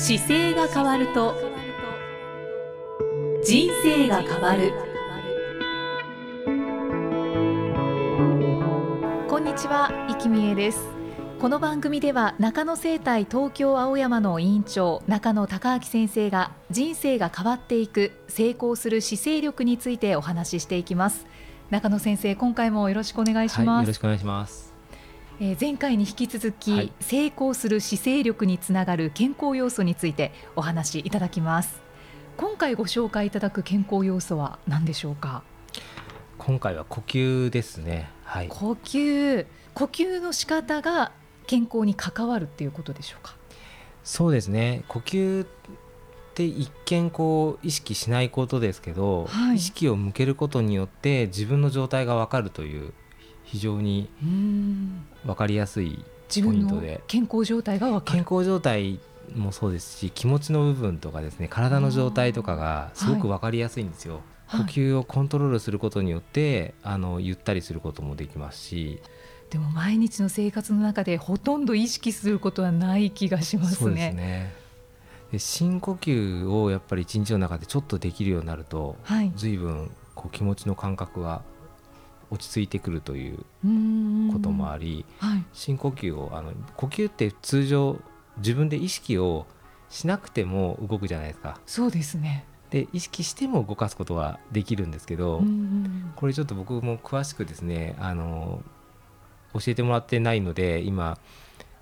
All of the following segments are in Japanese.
姿勢が変わると人生が変わる。こんにちは生きみえです。この番組では中野生態東京青山の委員長中野孝明先生が人生が変わっていく成功する姿勢力についてお話ししていきます。中野先生今回もよろしくお願いします、はい、よろしくお願いします。えー、前回に引き続き、はい、成功する姿勢力につながる健康要素についてお話しいただきます。今回ご紹介いただく健康要素は何でしょうか？今回は呼吸ですね、はい、呼吸。呼吸の仕方が健康に関わるっていうことでしょうか？そうですね。呼吸って一見こう意識しないことですけど、はい、意識を向けることによって自分の状態がわかるという非常に分かりやすいポイントで。健康状態が分かる。健康状態もそうですし気持ちの部分とかですね体の状態とかがすごく分かりやすいんですよ。はい、呼吸をコントロールすることによってあのゆったりすることもできますし。でも毎日の生活の中でほとんど意識することはない気がしますね。そうですね。で深呼吸をやっぱり一日の中でちょっとできるようになると、はい、随分こう気持ちの感覚が落ち着いてくるということもあり、はい、深呼吸をあの呼吸って通常自分で意識をしなくても動くじゃないですか。そうですね。で意識しても動かすことはできるんですけどこれちょっと僕も詳しくですねあの教えてもらってないので今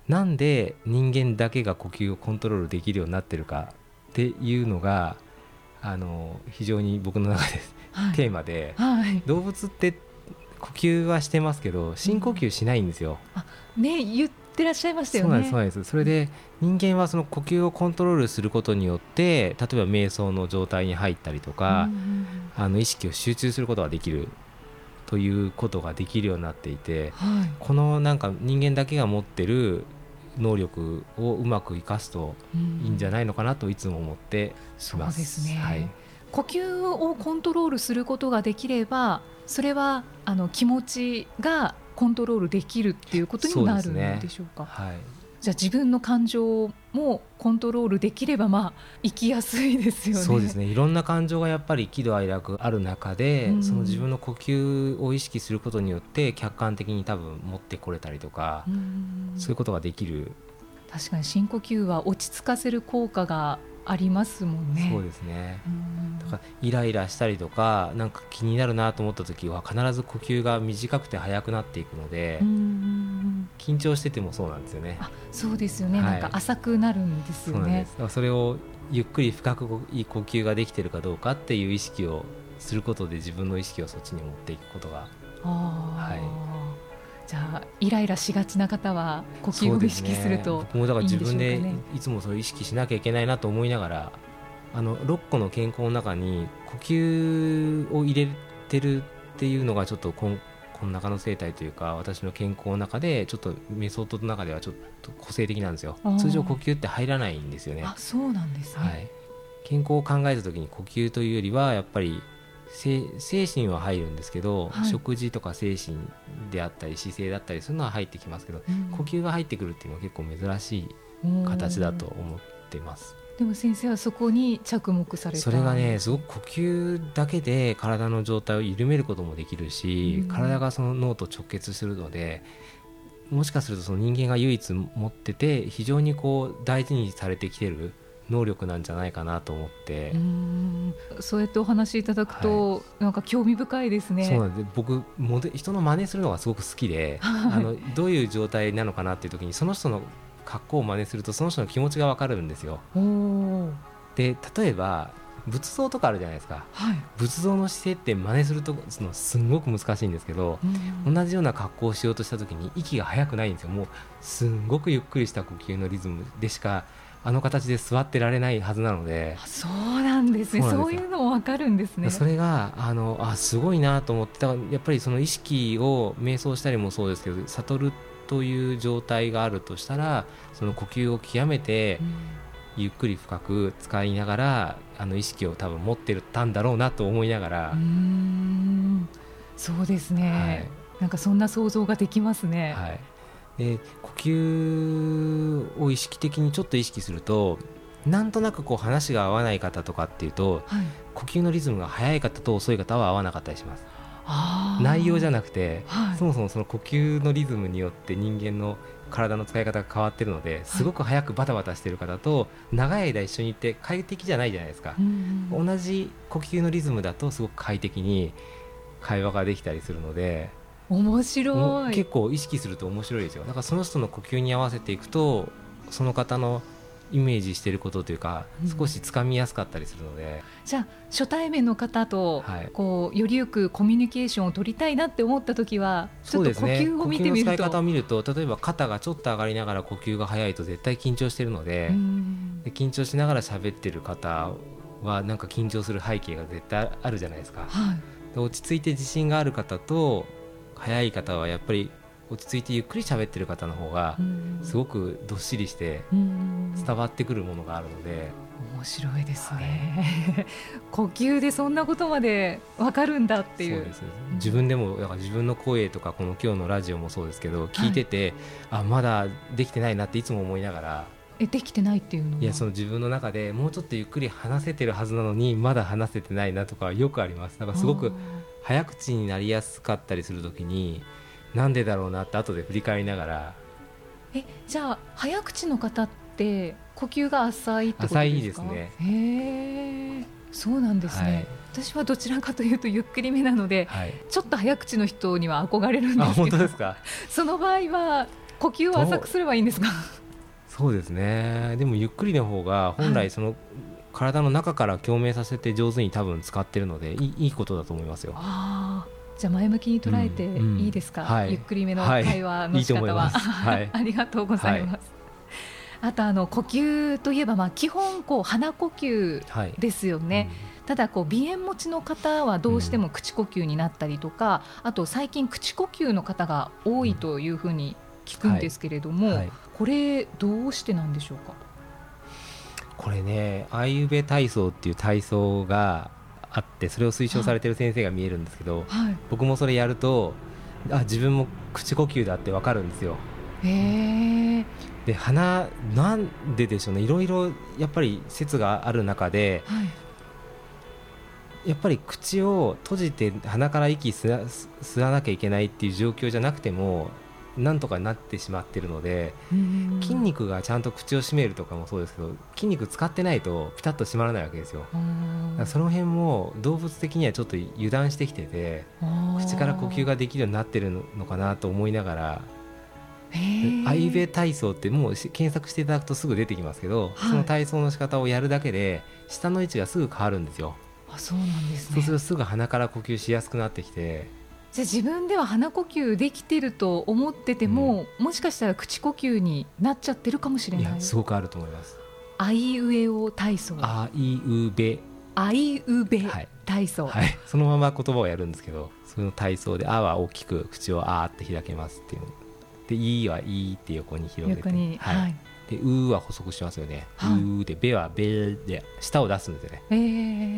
なんで人間だけが呼吸をコントロールできるようになってるかっていうのがあの非常に僕の中で、はい、テーマで、はい、動物って呼吸はしてますけど深呼吸しないんですよ。うん、ね言ってらっしゃいましたよね。そうなんですそれで人間はその呼吸をコントロールすることによって例えば瞑想の状態に入ったりとか、あの意識を集中することができるということができるようになっていて、はい、このなんか人間だけが持ってる能力をうまく生かすといいんじゃないのかなといつも思っています。そうですね、はい呼吸をコントロールすることができればそれはあの気持ちがコントロールできるっていうことにもなるんでしょうか？うね、はい、じゃあ自分の感情もコントロールできればまあ生きやすいですよね。そうですね。いろんな感情がやっぱり喜怒哀楽ある中で、うん、その自分の呼吸を意識することによって客観的に多分持ってこれたりとか、うん、そういうことができる。確かに深呼吸は落ち着かせる効果がありますもんね。そうですね。だからイライラしたりとか、なんか気になるなと思った時は必ず呼吸が短くて速くなっていくので、緊張しててもそうなんですよね。あ、そうですよね。はい、なんか浅くなるんですよね。そそれをゆっくり深くいい呼吸ができてるかどうかっていう意識をすることで自分の意識をそっちに持っていくことが、はい。じゃあイライラしがちな方は呼吸を意識すると、ね、僕もだから自分でいつもそれ意識しなきゃいけないなと思いながらあの6個の健康の中に呼吸を入れてるっていうのがちょっとこんこの中の生態というか私の健康の中でちょっとメソッドの中ではちょっと個性的なんですよ。通常呼吸って入らないんですよね。あそうなんですね、はい、健康を考えた時に呼吸というよりはやっぱり精神は入るんですけど、はい、食事とか精神であったり姿勢だったりするのは入ってきますけど、うん、呼吸が入ってくるっていうのは結構珍しい形だと思ってます。でも先生はそこに着目されたそれがねすごく呼吸だけで体の状態を緩めることもできるし、うん、体がその脳と直結するのでもしかするとその人間が唯一持ってて非常にこう大事にされてきてる能力なんじゃないかなと思って。そうやってお話しいただくと、はい、なんか興味深いですね。そうなんで僕モデ人の真似するのがすごく好きで、はい、あのどういう状態なのかなっていう時にその人の格好を真似するとその人の気持ちが分かるんですよ。で例えば仏像とかあるじゃないですか、はい、仏像の姿勢って真似するとそのすんごく難しいんですけど、同じような格好をしようとした時に息が速くないんですよ。もうすんごくゆっくりした呼吸のリズムでしかあの形で座ってられないはずなので。そうなんですね。そういうのも分かるんですね。それがあのあすごいなと思って。だからやっぱりその意識を瞑想したりもそうですけど悟るという状態があるとしたらその呼吸を極めて、ゆっくり深く使いながらあの意識を多分持ってたんだろうなと思いながら。そうですね、はい、なんかそんな想像ができますね。はいで呼吸を意識的にちょっと意識するとなんとなくこう話が合わない方とかっていうと、はい、呼吸のリズムが速い方と遅い方は合わなかったりします。内容じゃなくて、はい、そもそもその呼吸のリズムによって人間の体の使い方が変わってるのですごく早くバタバタしてる方と長い間一緒にいて快適じゃないじゃないですか、同じ呼吸のリズムだとすごく快適に会話ができたりするので面白い。結構意識すると面白いですよ。だからその人の呼吸に合わせていくとその方のイメージしていることというか、少しつかみやすかったりするので、じゃあ初対面の方と、こうよりよくコミュニケーションを取りたいなって思った時はちょっと呼吸を見てみると、ね、使い方を見ると例えば肩がちょっと上がりながら呼吸が速いと絶対緊張してるのでで緊張しながら喋ってる方はなんか緊張する背景が絶対あるじゃないですか。はい、で落ち着いて自信がある方と速い方はやっぱり落ち着いてゆっくり喋ってる方の方がすごくどっしりして伝わってくるものがあるので。面白いですね、はい、呼吸でそんなことまで分かるんだっていう。自分でもだから自分の声とかこの今日のラジオもそうですけど聞いてて、はい、あまだできてないなっていつも思いながら。えできてないっていうのいやその自分の中でもうちょっとゆっくり話せてるはずなのにまだ話せてないなとかよくあります。だからすごく早口になりやすかったりするときになんでだろうなって後で振り返りながらえじゃあ早口の方って呼吸が浅いってことですか？浅いですね。へえそうなんですね、はい、私はどちらかというとゆっくりめなので、はい、ちょっと早口の人には憧れるんですけど。本当ですか？その場合は呼吸を浅くすればいいんですか？そうですね。でもゆっくりの方が本来その、体の中から共鳴させて上手に多分使ってるのでいいいいことだと思いますよ。あじゃあ前向きに捉えていいですか、うんうんはい、ゆっくりめの会話の仕方は、はい、ありがとうございます。はい、あとあの呼吸といえばまあ基本こう鼻呼吸ですよね。うん、ただこう鼻炎持ちの方はどうしても口呼吸になったりとか、あと最近口呼吸の方が多いというふうに聞くんですけれども、これどうしてなんでしょうか？これね、アイウベ体操っていう体操があってそれを推奨されてる先生が見えるんですけど、はい、僕もそれやるとあ自分も口呼吸だって分かるんですよ。へで鼻なんででしょうね。いろいろやっぱり説がある中で、はい、やっぱり口を閉じて鼻から息吸わなきゃいけないっていう状況じゃなくてもなんとかなってしまってるので筋肉がちゃんと口を閉めるとかもそうですけど筋肉使ってないとピタッと閉まらないわけですよ。その辺も動物的にはちょっと油断してきてて口から呼吸ができるようになってるのかなと思いながらアイベ体操ってもう検索していただくとすぐ出てきますけど、はい、その体操の仕方をやるだけで下の位置がすぐ変わるんですよ。あそうなんです、ね、そうするとすぐ鼻から呼吸しやすくなってきてじゃあ自分では鼻呼吸できてると思ってても、うん、もしかしたら口呼吸になっちゃってるかもしれない。すごくあると思います。あいうえお体操。あいうべ。あいうべ体操、はい、はい、そのまま言葉をやるんですけどその体操で「あ」は大きく口を「あ」って開けますっていうで「い」は「い」って横に広げて、はい、はい。で「う」は補足しますよね「はい、う」で「べ」は「べ」で舌を出すんですよね、え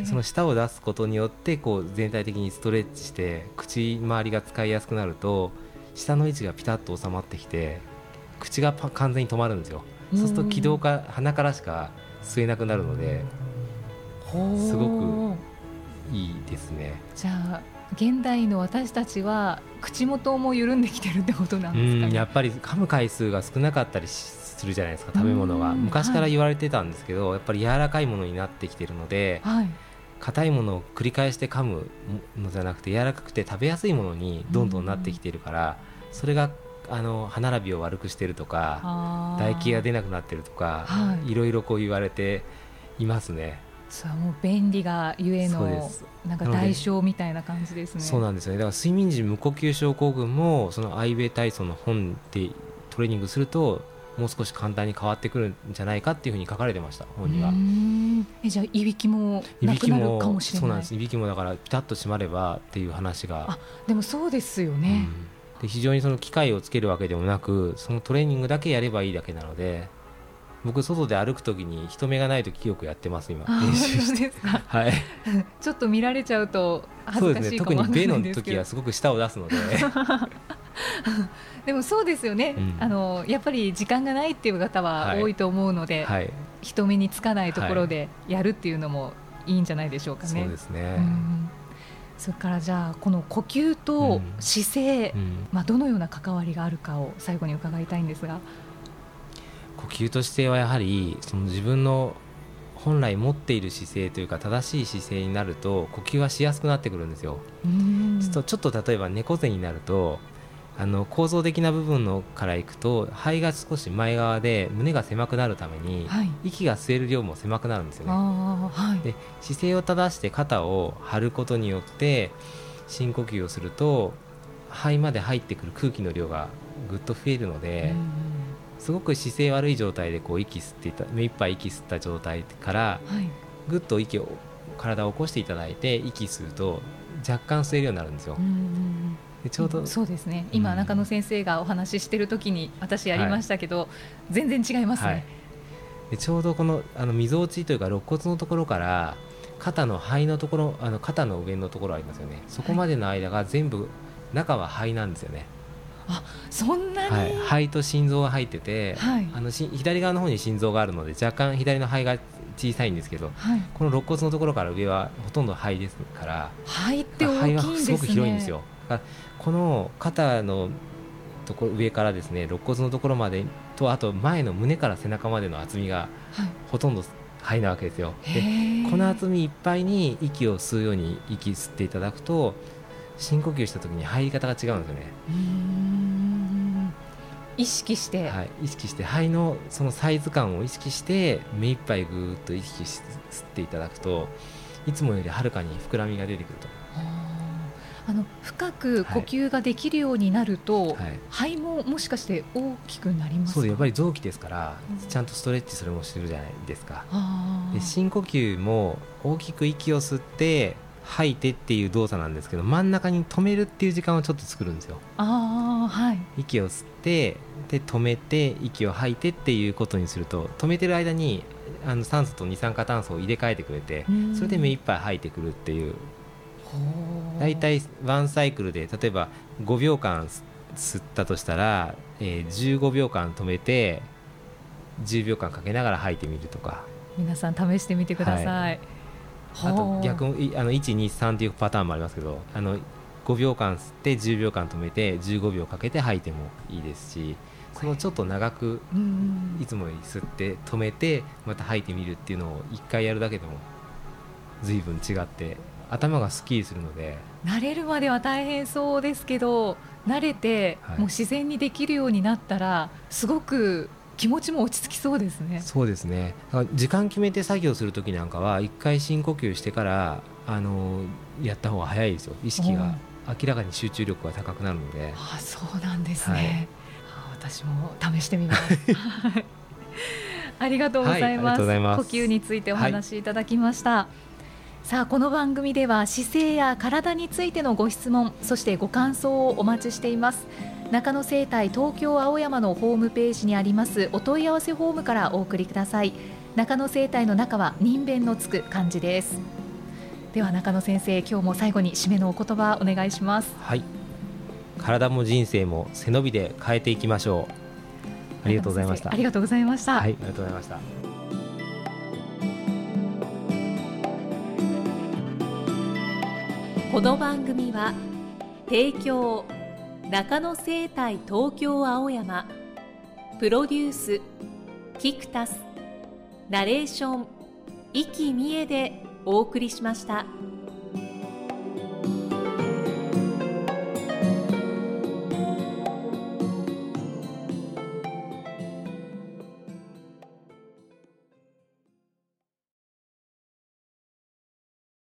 ー、その舌を出すことによってこう全体的にストレッチして口周りが使いやすくなると舌の位置がピタッと収まってきて口が完全に止まるんですよ。そうすると気道か鼻からしか吸えなくなるのですごくいいですね。じゃあ現代の私たちは口元も緩んできてるってことなんですか、ね、やっぱり噛む回数が少なかったりするじゃないですか食べ物は。昔から言われてたんですけど、はい、やっぱり柔らかいものになってきてるので、はい、硬いものを繰り返して噛むのじゃなくて柔らかくて食べやすいものにどんどんなってきてるからそれがあの歯並びを悪くしてるとか唾液が出なくなってるとか、はい、いろいろこう言われていますね。そうもう便利がゆえのなんか代償みたいな感じですね。そうなんですよ。ねだから睡眠時無呼吸症候群もそのアイウェイ体操の本でトレーニングするともう少し簡単に変わってくるんじゃないかっていうふうに書かれてました本には。えじゃあいびきもなくなるかもしれない。そうなんですいびきもだからピタッと閉まればっていう話が。あでもそうですよね、うん、で非常にその機械をつけるわけでもなくそのトレーニングだけやればいいだけなので僕外で歩くときに人目がないときよくやってます今。練習して。はい。ちょっと見られちゃうと恥ずかしいかもしれないですけど、ね、特に目の時はすごく舌を出すので。でもそうですよね、うん、あのやっぱり時間がないっていう方は多いと思うので、はい、はい、人目につかないところでやるっていうのもいいんじゃないでしょうかね。そうですね、うん。それからじゃあこの呼吸と姿勢、うんうん、まあ、どのような関わりがあるかを最後に伺いたいんですが呼吸と姿勢はやはりその自分の本来持っている姿勢というか正しい姿勢になると呼吸はしやすくなってくるんですよ。ちょっとちょっと例えば猫背になるとあの構造的な部分のからいくと肺が少し前側で胸が狭くなるために、はい、息が吸える量も狭くなるんですよね。はい、で姿勢を正して肩を張ることによって深呼吸をすると肺まで入ってくる空気の量がぐっと増えるので、すごく姿勢悪い状態でこう息吸っていた目いっぱい息吸った状態から、はい、ぐっと息を体を起こしていただいて息吸うと若干吸えるようになるんですよ。でちょうど、そうですね。今、中野先生がお話ししてる時に私やりましたけど、はい、全然違いますね、はい、でちょうどこのあのみぞおちというか肋骨のところから肩の肺のところあの肩の上のところありますよね。そこまでの間が全部、中は肺なんですよね。あそんなに、はい、肺と心臓が入ってて、はい、あのし左側の方に心臓があるので若干左の肺が小さいんですけど、はい、この肋骨のところから上はほとんど肺ですから肺って大きいんですね。肺はすごく広いんですよ。この肩のところ上からですね肋骨のところまでとあと前の胸から背中までの厚みがほとんど肺なわけですよ。でこの厚みいっぱいに息を吸うように息吸っていただくと深呼吸した時に入り方が違うんですよね。意識して、はい、意識して肺のそのサイズ感を意識して目いっぱいぐーっと意識して吸っていただくといつもよりはるかに膨らみが出てくると。あの深く呼吸ができるようになると、はい、肺ももしかして大きくなりますそうやっぱり臓器ですから、うん、ちゃんとストレッチそれもしてるじゃないですか。で深呼吸も大きく息を吸って吐いてっていう動作なんですけど真ん中に止めるっていう時間をちょっと作るんですよ。あはい、息を吸ってで止めて息を吐いてっていうことにすると止めてる間にあの酸素と二酸化炭素を入れ替えてくれてそれで目いっぱい吐いてくるっていう。大体ワンサイクルで例えば5秒間吸ったとしたら、えー、15秒間止めて10秒間かけながら吐いてみるとか。皆さん試してみてください、はいあと逆あの123っていうパターンもありますけどあの5秒間吸って10秒間止めて15秒かけて吐いてもいいですしそのちょっと長くいつもより吸って止めてまた吐いてみるっていうのを1回やるだけでも随分違って頭がすっきりするので。慣れるまでは大変そうですけど慣れて、もう自然にできるようになったらすごく気持ちも落ち着きそうですね。そうですね。時間決めて作業する時なんかは一回深呼吸してからあのやった方が早いですよ。意識が明らかに集中力が高くなるので。あ、そうなんですね。はい、私も試してみます。ありがとうございます。はい、ます呼吸についてお話しいただきました。はいさあこの番組では姿勢や体についてのご質問そしてご感想をお待ちしています中野生態東京青山のホームページにありますお問い合わせフォームからお送りください。中野生態の中は人弁のつく漢字です。では中野先生今日も最後に締めのお言葉お願いします。はい。体も人生も背伸びで変えていきましょう。ありがとうございました。ありがとうございました。はいありがとうございました。この番組は提供中野生態東京青山プロデュースキクタスナレーション生きみえでお送りしました。